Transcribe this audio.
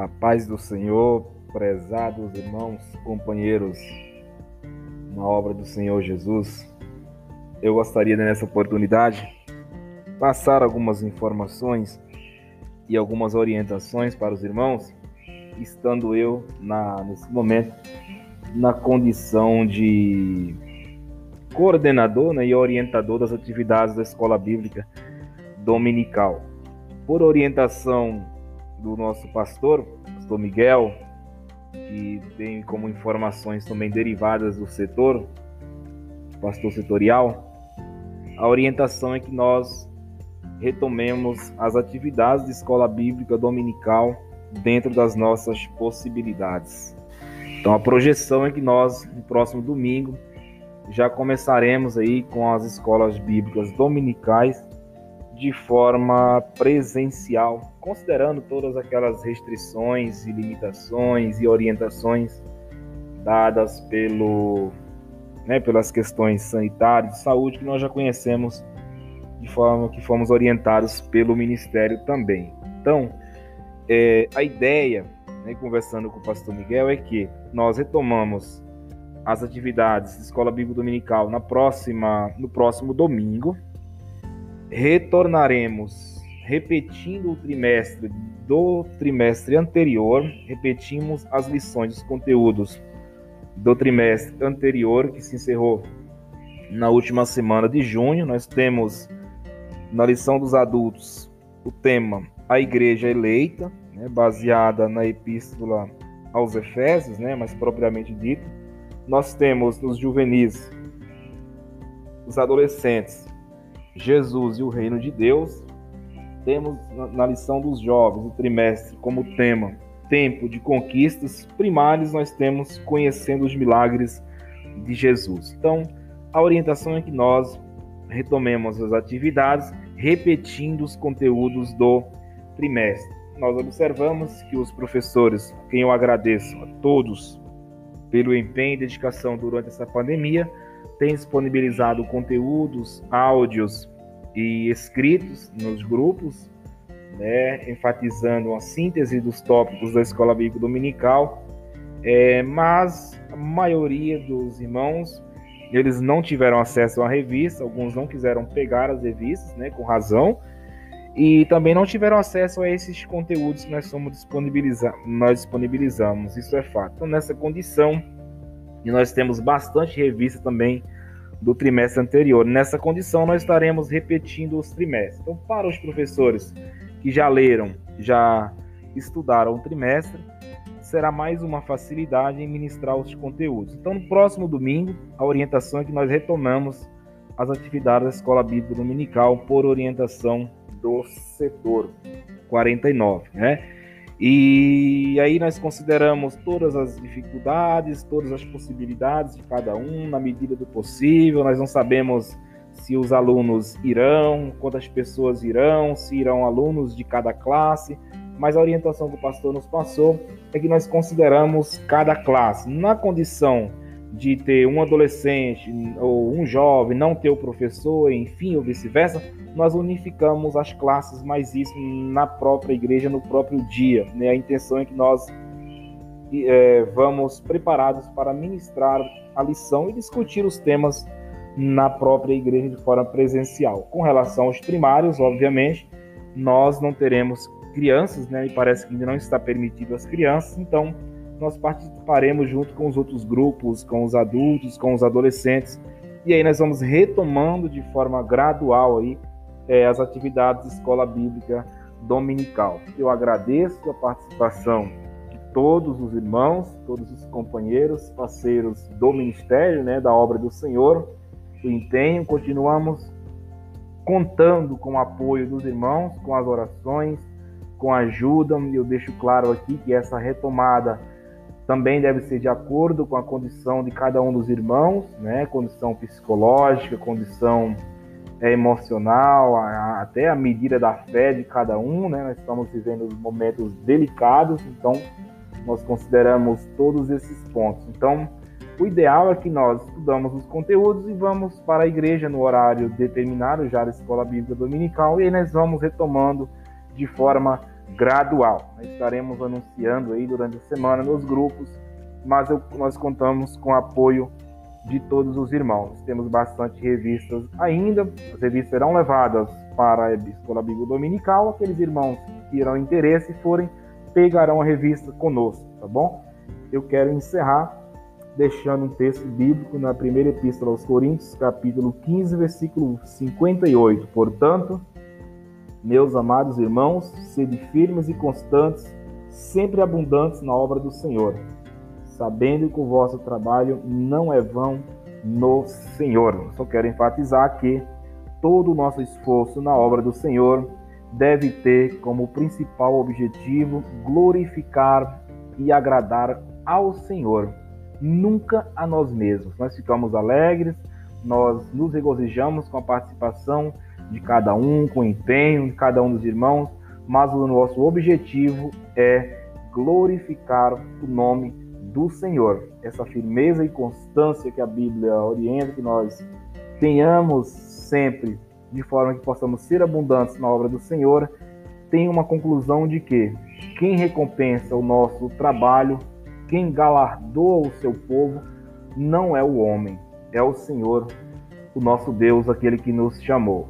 A paz do Senhor, prezados irmãos, companheiros na obra do Senhor Jesus. Eu gostaria nessa oportunidade passar algumas informações e algumas orientações para os irmãos, estando eu na, nesse momento na condição de coordenador né, e orientador das atividades da escola bíblica dominical. Por orientação do nosso pastor, pastor Miguel, que tem como informações também derivadas do setor, pastor setorial, a orientação é que nós retomemos as atividades de escola bíblica dominical dentro das nossas possibilidades. Então a projeção é que nós no próximo domingo já começaremos aí com as escolas bíblicas dominicais de forma presencial, considerando todas aquelas restrições e limitações e orientações dadas pelo, né, pelas questões sanitárias de saúde que nós já conhecemos de forma que fomos orientados pelo Ministério também. Então, é, a ideia, né, conversando com o pastor Miguel, é que nós retomamos as atividades de Escola Bíblica Dominical na próxima, no próximo domingo, retornaremos repetindo o trimestre do trimestre anterior, repetimos as lições, os conteúdos do trimestre anterior, que se encerrou na última semana de junho. Nós temos na lição dos adultos o tema A Igreja Eleita, né, baseada na Epístola aos Efésios, né, mais propriamente dito. Nós temos nos juvenis os adolescentes Jesus e o Reino de Deus. Temos na lição dos jovens, o trimestre, como tema Tempo de Conquistas. Primários, nós temos Conhecendo os Milagres de Jesus. Então, a orientação é que nós retomemos as atividades, repetindo os conteúdos do trimestre. Nós observamos que os professores, quem eu agradeço a todos pelo empenho e dedicação durante essa pandemia, tem disponibilizado conteúdos, áudios e escritos nos grupos, né, enfatizando a síntese dos tópicos da Escola Bíblica Dominical, é, mas a maioria dos irmãos eles não tiveram acesso à revista, alguns não quiseram pegar as revistas, né, com razão, e também não tiveram acesso a esses conteúdos que nós, somos disponibiliza nós disponibilizamos, isso é fato. Então, nessa condição, e nós temos bastante revista também do trimestre anterior. Nessa condição, nós estaremos repetindo os trimestres. Então, para os professores que já leram, já estudaram o trimestre, será mais uma facilidade em ministrar os conteúdos. Então, no próximo domingo, a orientação é que nós retomamos as atividades da Escola Bíblica Dominical por orientação do setor 49, né? E aí nós consideramos todas as dificuldades, todas as possibilidades de cada um na medida do possível. Nós não sabemos se os alunos irão, quantas pessoas irão, se irão alunos de cada classe, mas a orientação que o pastor nos passou é que nós consideramos cada classe na condição de ter um adolescente ou um jovem, não ter o professor, enfim, ou vice-versa, nós unificamos as classes, mas isso na própria igreja, no próprio dia. Né? A intenção é que nós é, vamos preparados para ministrar a lição e discutir os temas na própria igreja de forma presencial. Com relação aos primários, obviamente, nós não teremos crianças, né? E parece que ainda não está permitido as crianças, então nós participaremos junto com os outros grupos, com os adultos, com os adolescentes, e aí nós vamos retomando de forma gradual aí é, as atividades de escola bíblica dominical. Eu agradeço a participação de todos os irmãos, todos os companheiros, parceiros do ministério, né, da obra do Senhor, o empenho, continuamos contando com o apoio dos irmãos, com as orações, com a ajuda, eu deixo claro aqui que essa retomada também deve ser de acordo com a condição de cada um dos irmãos, né? Condição psicológica, condição é, emocional, a, até a medida da fé de cada um, né? Nós estamos vivendo momentos delicados, então nós consideramos todos esses pontos. Então, o ideal é que nós estudamos os conteúdos e vamos para a igreja no horário determinado, já da escola bíblica dominical, e aí nós vamos retomando de forma gradual. Nós estaremos anunciando aí durante a semana nos grupos, mas eu, nós contamos com o apoio de todos os irmãos. Temos bastante revistas ainda, as revistas serão levadas para a Escola Bíblica Dominical, aqueles irmãos que terão interesse forem, pegarão a revista conosco, tá bom? Eu quero encerrar deixando um texto bíblico na primeira epístola aos Coríntios, capítulo 15, versículo 58. Portanto, meus amados irmãos, sede firmes e constantes, sempre abundantes na obra do Senhor, sabendo que o vosso trabalho não é vão no Senhor. Só quero enfatizar que todo o nosso esforço na obra do Senhor deve ter como principal objetivo glorificar e agradar ao Senhor, nunca a nós mesmos. Nós ficamos alegres, nós nos regozijamos com a participação de cada um, com o empenho de cada um dos irmãos, mas o nosso objetivo é glorificar o nome do Senhor. Essa firmeza e constância que a Bíblia orienta, que nós tenhamos sempre, de forma que possamos ser abundantes na obra do Senhor, tem uma conclusão de que quem recompensa o nosso trabalho, quem galardoa o seu povo, não é o homem, é o Senhor, o nosso Deus, aquele que nos chamou.